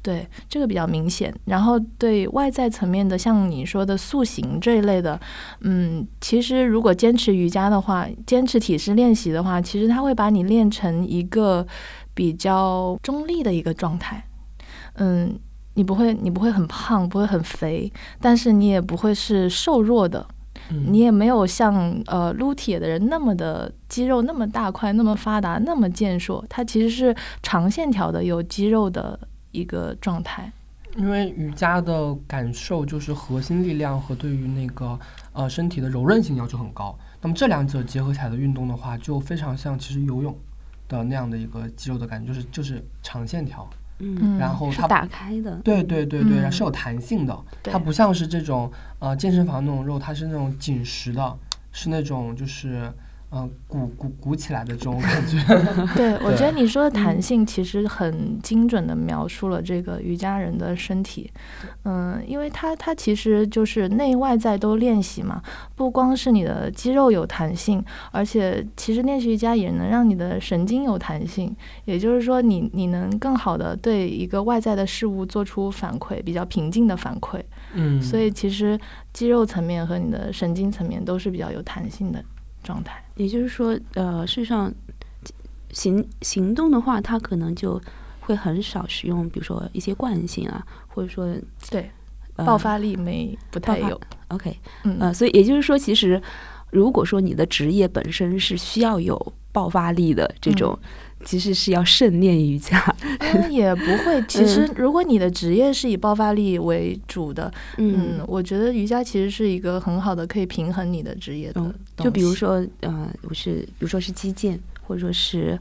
对，这个比较明显。然后对外在层面的，像你说的塑形这一类的，嗯，其实如果坚持瑜伽的话，坚持体式练习的话，其实它会把你练成一个比较中立的一个状态。嗯，你不会，你不会很胖，不会很肥，但是你也不会是瘦弱的。嗯，你也没有像呃撸铁的人那么的肌肉那么大块、那么发达、那么健硕，它其实是长线条的有肌肉的一个状态。因为瑜伽的感受就是核心力量和对于那个呃身体的柔韧性要求很高。那么这两者结合起来的运动的话，就非常像其实游泳的那样的一个肌肉的感觉，就是就是长线条。嗯，嗯，然后它打开的，对对对对，嗯。是有弹性的，它不像是这种呃健身房那种肉，它是那种紧实的，是那种就是嗯、呃鼓鼓鼓起来的这种感觉。(laughs) 对，(laughs) 我觉得你说的嗯弹性其实很精准的描述了这个瑜伽人的身体。嗯，因为它它其实就是内外在都练习嘛，不光是你的肌肉有弹性，而且其实练习瑜伽也能让你的神经有弹性。也就是说你，你能更好的对一个外在的事物做出反馈，比较平静的反馈。嗯，所以其实肌肉层面和你的神经层面都是比较有弹性的状态。也就是说，呃，事实上行行动的话，它可能就会很少使用，比如说一些惯性啊，或者说对，呃爆发力没不太有。OK，嗯，呃，所以也就是说，其实如果说你的职业本身是需要有爆发力的这种，其实是要慎练瑜伽。嗯，也不会。其实，如果你的职业是以爆发力为主的，嗯，我觉得瑜伽其实是一个很好的可以平衡你的职业的嗯。就比如说，呃，我是比如说是击剑，或者说是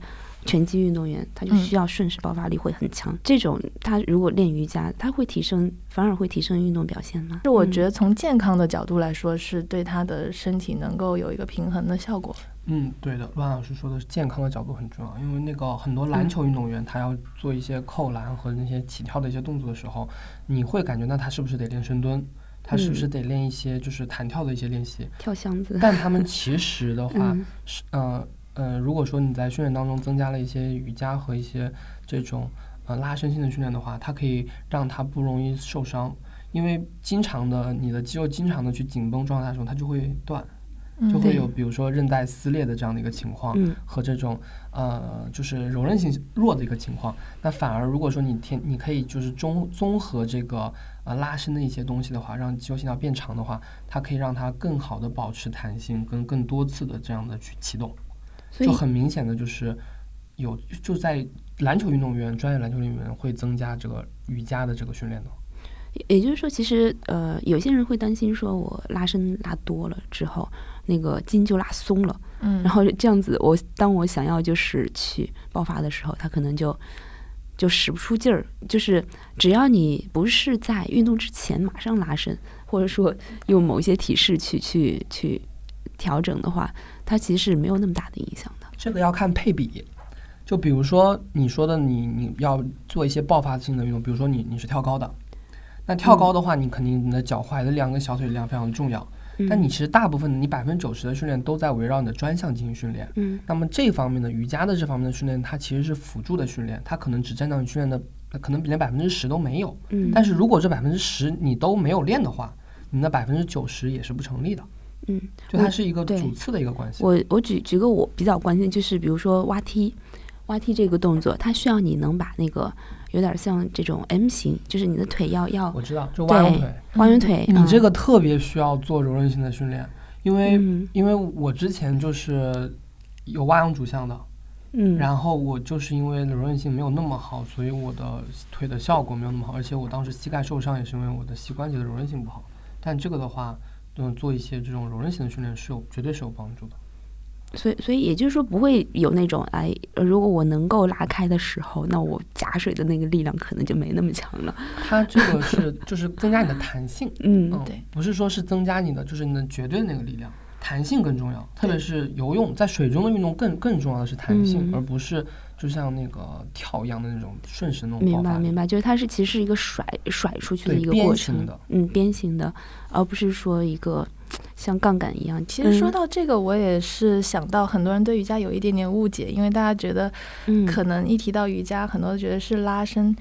拳击运动员，他就嗯需要瞬时爆发力会很强。这种他如果练瑜伽，他会提升，反而会提升运动表现吗？是我觉得从健康的角度来说，是对他的身体能够有一个平衡的效果。嗯，对的，万老师说的是健康的角度很重要，因为那个很多篮球运动员他要做一些扣篮和那些起跳的一些动作的时候，你会感觉那他是不是得练深蹲？他是不是得练一些就是弹跳的一些练习？跳箱子，但他们其实的话嗯 (laughs) 是呃呃，如果说你在训练当中增加了一些瑜伽和一些这种呃拉伸性的训练的话，它可以让它不容易受伤，因为经常的你的肌肉经常的去紧绷状态的时候，它就会断，嗯就会有比如说韧带撕裂的这样的一个情况。嗯和这种呃就是柔韧性弱的一个情况，那反而如果说你天你可以就是综综合这个呃拉伸的一些东西的话，让肌肉线条变长的话，它可以让它更好的保持弹性，跟更多次的这样的去启动，就很明显的就是有就在篮球运动员专业篮球运动员会增加这个瑜伽的这个训练的。也就是说，其实呃，有些人会担心说，我拉伸拉多了之后，那个筋就拉松了，嗯，然后这样子，我当我想要就是去爆发的时候，他可能就就使不出劲儿。就是只要你不是在运动之前马上拉伸，或者说用某一些体式去去去调整的话，它其实是没有那么大的影响的。这个要看配比，就比如说你说的你，你要做一些爆发性的运动，比如说你你是跳高的，那跳高的话，你肯定你的脚踝的力量跟小腿力量非常重要。但你其实大部分的你百分之九十的训练都在围绕你的专项进行训练。嗯那么这方面的瑜伽的这方面的训练，它其实是辅助的训练，它可能只占到你训练的可能连百分之十都没有。嗯，但是如果这百分之十你都没有练的话，你的百分之九十也是不成立的。嗯，就它是一个主次的一个关系。我我举举个我比较关心，就是比如说蛙踢，蛙踢这个动作，它需要你能把那个有点像这种 M 型，就是你的腿要要我知道，就蛙泳腿。蛙泳腿。你这嗯个特别需要做柔韧性的训练，因为、嗯因为我之前就是有蛙泳主项的，嗯，然后我就是因为柔韧性没有那么好，所以我的腿的效果没有那么好，而且我当时膝盖受伤也是因为我的膝关节的柔韧性不好。但这个的话，嗯，做一些这种柔韧性的训练是有绝对是有帮助的。所以所以也就是说不会有那种哎，如果我能够拉开的时候，那我夹水的那个力量可能就没那么强了。它这个是就是增加你的弹性，嗯嗯，对，不是说是增加你的就是你的绝对的那个力量，弹性更重要，特别是游泳在水中的运动更更重要的是弹性，嗯而不是就像那个跳一样的那种瞬时那种爆发明白明白，就是它是其实是一个甩甩出去的一个过程的，嗯，鞭形的，而不是说一个像杠杆一样。其实说嗯到这个，我也是想到很多人对瑜伽有一点点误解，因为大家觉得嗯，可能一提到瑜伽，很多人觉得是拉伸。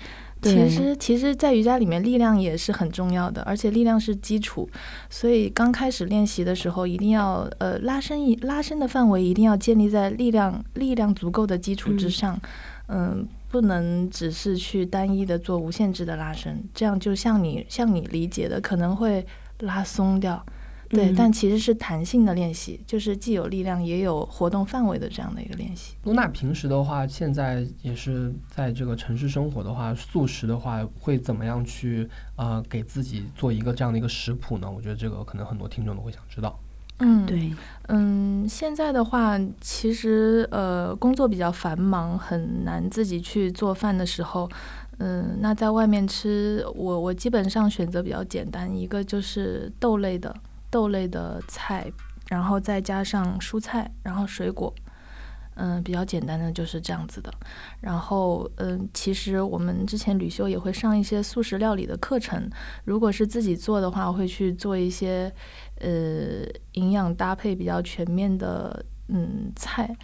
其实，其实，在瑜伽里面，力量也是很重要的，而且力量是基础。所以刚开始练习的时候，一定要呃拉伸一拉伸的范围一定要建立在力量力量足够的基础之嗯上。嗯，不能只是去单一的做无限制的拉伸，这样就像你像你理解的，可能会拉松掉。对，嗯但其实是弹性的练习，就是既有力量也有活动范围的这样的一个练习。露娜平时的话，现在也是在这个城市生活的话，素食的话会怎么样去呃给自己做一个这样的一个食谱呢？我觉得这个可能很多听众都会想知道。嗯，对，嗯，现在的话，其实呃工作比较繁忙，很难自己去做饭的时候，嗯，那在外面吃，我我基本上选择比较简单，一个就是豆类的豆类的菜，然后再加上蔬菜，然后水果。嗯，比较简单的就是这样子的。然后，嗯，其实我们之前旅修也会上一些素食料理的课程。如果是自己做的话，会去做一些呃营养搭配比较全面的嗯菜。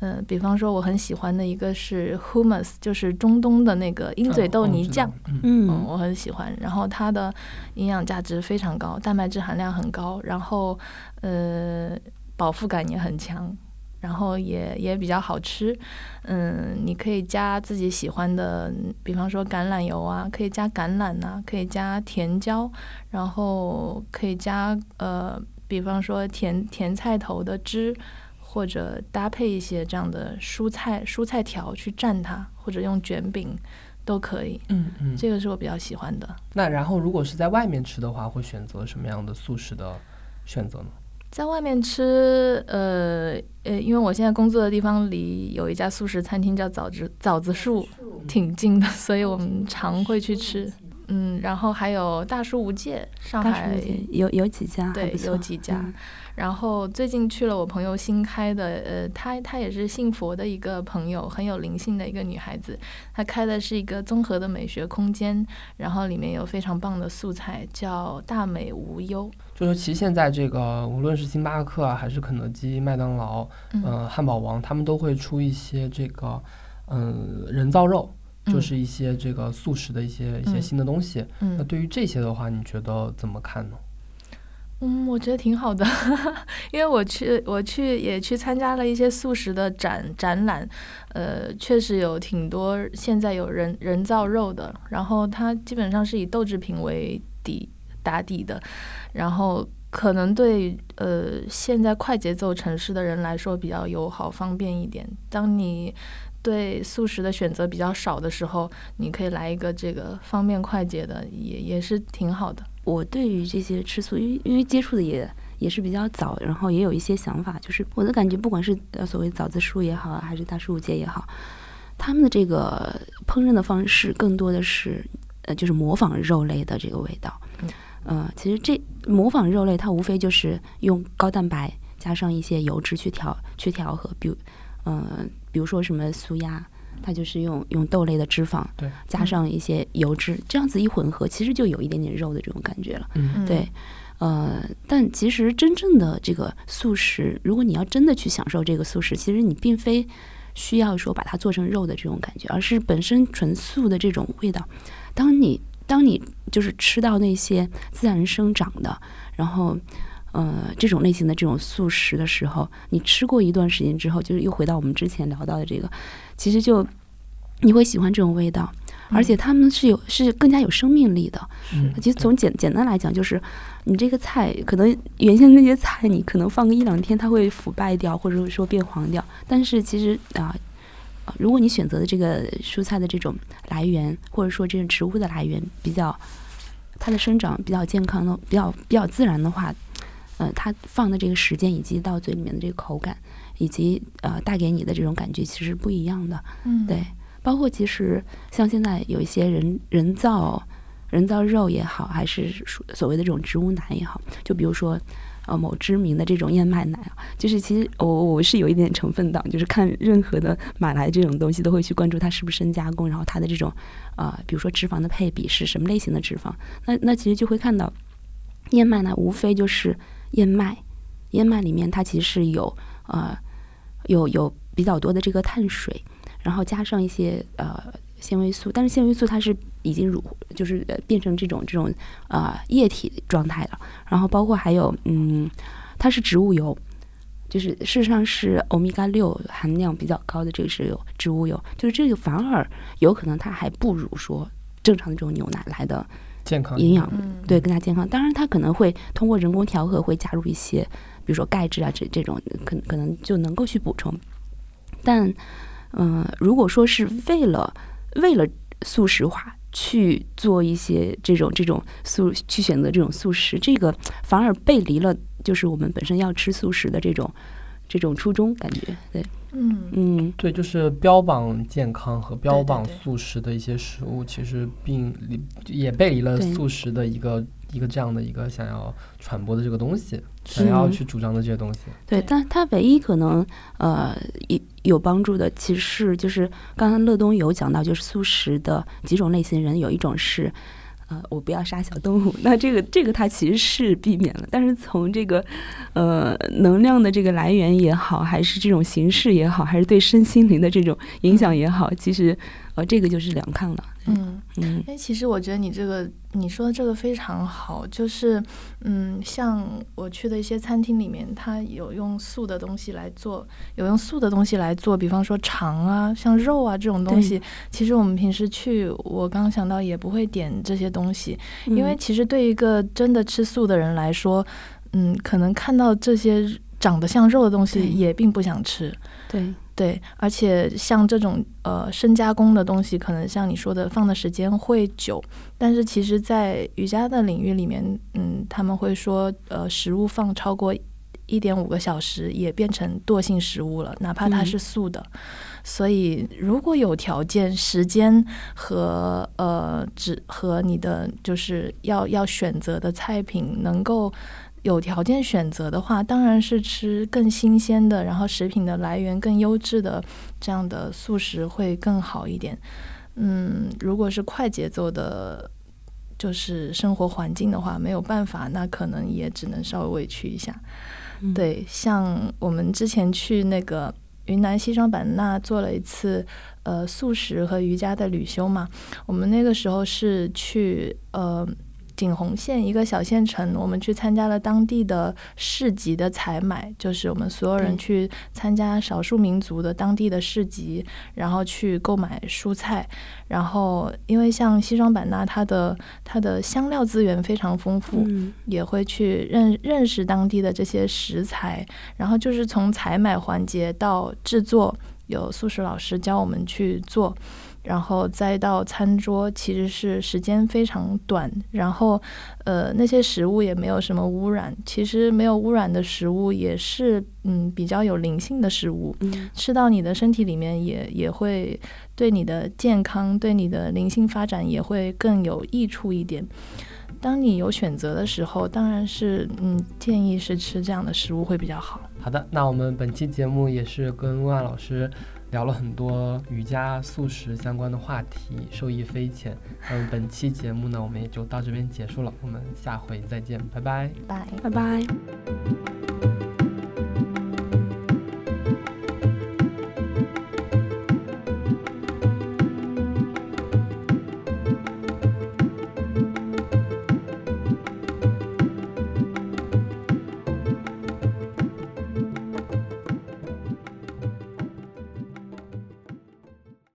嗯、比方说我很喜欢的一个是 hummus，就是中东的那个鹰嘴豆泥酱。嗯，嗯，嗯我很喜欢。然后它的营养价值非常高，蛋白质含量很高，然后呃饱腹感也很强，然后也也比较好吃。嗯，你可以加自己喜欢的，比方说橄榄油啊，可以加橄榄呐、可以加甜椒，然后可以加呃，比方说甜甜菜头的汁。或者搭配一些这样的蔬菜蔬菜条去蘸它，或者用卷饼都可以。嗯嗯。这个是我比较喜欢的。那然后如果是在外面吃的话，会选择什么样的素食的选择呢？在外面吃，呃呃，因为我现在工作的地方离有一家素食餐厅叫枣子枣子树，挺近的，所以我们常会去吃。嗯，然后还有大树无界，上海有有几家对，有几家嗯然后最近去了我朋友新开的，呃，她她也是信佛的一个朋友，很有灵性的一个女孩子。她开的是一个综合的美学空间，然后里面有非常棒的素材，叫大美无忧。就是其实现在这个无论是星巴克啊，还是肯德基、麦当劳，嗯呃，汉堡王，他们都会出一些这个嗯、人造肉，就嗯是一些这个素食的一些一些嗯新的东西。那嗯对于这些的话，你觉得怎么看呢？嗯，我觉得挺好的，(laughs) 因为我去我去也去参加了一些素食的展展览，呃，确实有挺多现在有人人造肉的，然后它基本上是以豆制品为底打底的，然后可能对呃现在快节奏城市的人来说比较友好方便一点。当你对素食的选择比较少的时候，你可以来一个这个方便快捷的，也也是挺好的。我对于这些吃素，因为因为接触的也也是比较早，然后也有一些想法，就是我的感觉，不管是呃所谓枣子树也好啊，还是大树节也好，他们的这个烹饪的方式更多的是呃就是模仿肉类的这个味道。嗯呃，其实这模仿肉类，它无非就是用高蛋白加上一些油脂去调去调和，比如呃比如说什么酥鸭。它就是用用豆类的脂肪对，加上一些油脂，这样子一混合，其实就有一点点肉的这种感觉了。嗯嗯对，呃，但其实真正的这个素食，如果你要真的去享受这个素食，其实你并非需要说把它做成肉的这种感觉，而是本身纯素的这种味道。当你当你就是吃到那些自然生长的，然后呃这种类型的这种素食的时候，你吃过一段时间之后，就是又回到我们之前聊到的这个，其实就你会喜欢这种味道。而且它们是有是更加有生命力的，嗯，其实从简简单来讲，就是你这个菜可能原先那些菜，你可能放个一两天，它会腐败掉，或者说变黄掉。但是其实啊、呃如果你选择的这个蔬菜的这种来源，或者说这种植物的来源比较，它的生长比较健康的、比较比较自然的话，呃，它放的这个时间以及到嘴里面的这个口感，以及呃带给你的这种感觉其实不一样的。嗯，对，包括其实像现在有一些人人造人造肉也好，还是属所谓的这种植物奶也好，就比如说。呃，某知名的这种燕麦奶啊，就是其实我我是有一点成分党，就是看任何的买来这种东西都会去关注它是不是深加工，然后它的这种啊、比如说脂肪的配比是什么类型的脂肪，那那其实就会看到燕麦奶无非就是燕麦，燕麦里面它其实是有呃有有比较多的这个碳水，然后加上一些呃纤维素，但是纤维素它是已经乳就是变成这种这种呃液体状态了，然后包括还有嗯，它是植物油。就是事实上是欧米伽六含量比较高的这个是有植物油，就是这个反而有可能它还不如说正常的这种牛奶来的健康营养嗯，对，更加健康。当然，它可能会通过人工调和，会加入一些，比如说钙质啊，这这种可可能就能够去补充。但，嗯、如果说是为了为了素食化去做一些这种这种素，去选择这种素食，这个反而背离了就是我们本身要吃素食的这种这种初衷，感觉对，嗯。嗯，对，就是标榜健康和标榜素食的一些食物，其实并离也背离了素食的一个一个这样的一个想要传播的这个东西，想要去主张的这些东西。对，对但它唯一可能呃有有帮助的，其实是就是刚刚乐东有讲到，就是素食的几种类型人，有一种是。呃，我不要杀小动物，那这个这个它其实是避免了，但是从这个呃能量的这个来源也好，还是这种形式也好，还是对身心灵的这种影响也好，其实呃这个就是两看了。嗯。嗯。哎，其实我觉得你这个你说的这个非常好，就是嗯，像我去的一些餐厅里面，它有用素的东西来做，有用素的东西来做，比方说肠啊，像肉啊这种东西，其实我们平时去，我刚想到也不会点这些东西，因为嗯其实对一个真的吃素的人来说，嗯，可能看到这些长得像肉的东西也并不想吃。对对，而且像这种呃深加工的东西，可能像你说的放的时间会久，但是其实，在瑜伽的领域里面，嗯，他们会说，呃，食物放超过一点五个小时也变成惰性食物了，哪怕它嗯是素的。所以，如果有条件、时间和呃只和你的就是要要选择的菜品能够有条件选择的话，当然是吃更新鲜的，然后食品的来源更优质的这样的素食会更好一点。嗯，如果是快节奏的，就是生活环境的话，没有办法，那可能也只能稍微委屈一下。嗯对，像我们之前去那个云南西双版纳做了一次呃素食和瑜伽的旅修嘛，我们那个时候是去呃景洪县一个小县城，我们去参加了当地的市集的采买，就是我们所有人去参加少数民族的当地的市集，然后去购买蔬菜，然后因为像西双版纳它的它的香料资源非常丰富，嗯。也会去认认识当地的这些食材，然后就是从采买环节到制作，有素食老师教我们去做，然后再到餐桌，其实是时间非常短，然后呃那些食物也没有什么污染，其实没有污染的食物也是嗯比较有灵性的食物，嗯吃到你的身体里面也也会对你的健康、对你的灵性发展也会更有益处一点。当你有选择的时候，当然是嗯建议是吃这样的食物会比较好。好的，那我们本期节目也是跟温安老师聊了很多瑜伽素食相关的话题，受益匪浅。那么本期节目呢，我们也就到这边结束了，我们下回再见，拜拜。拜。拜拜。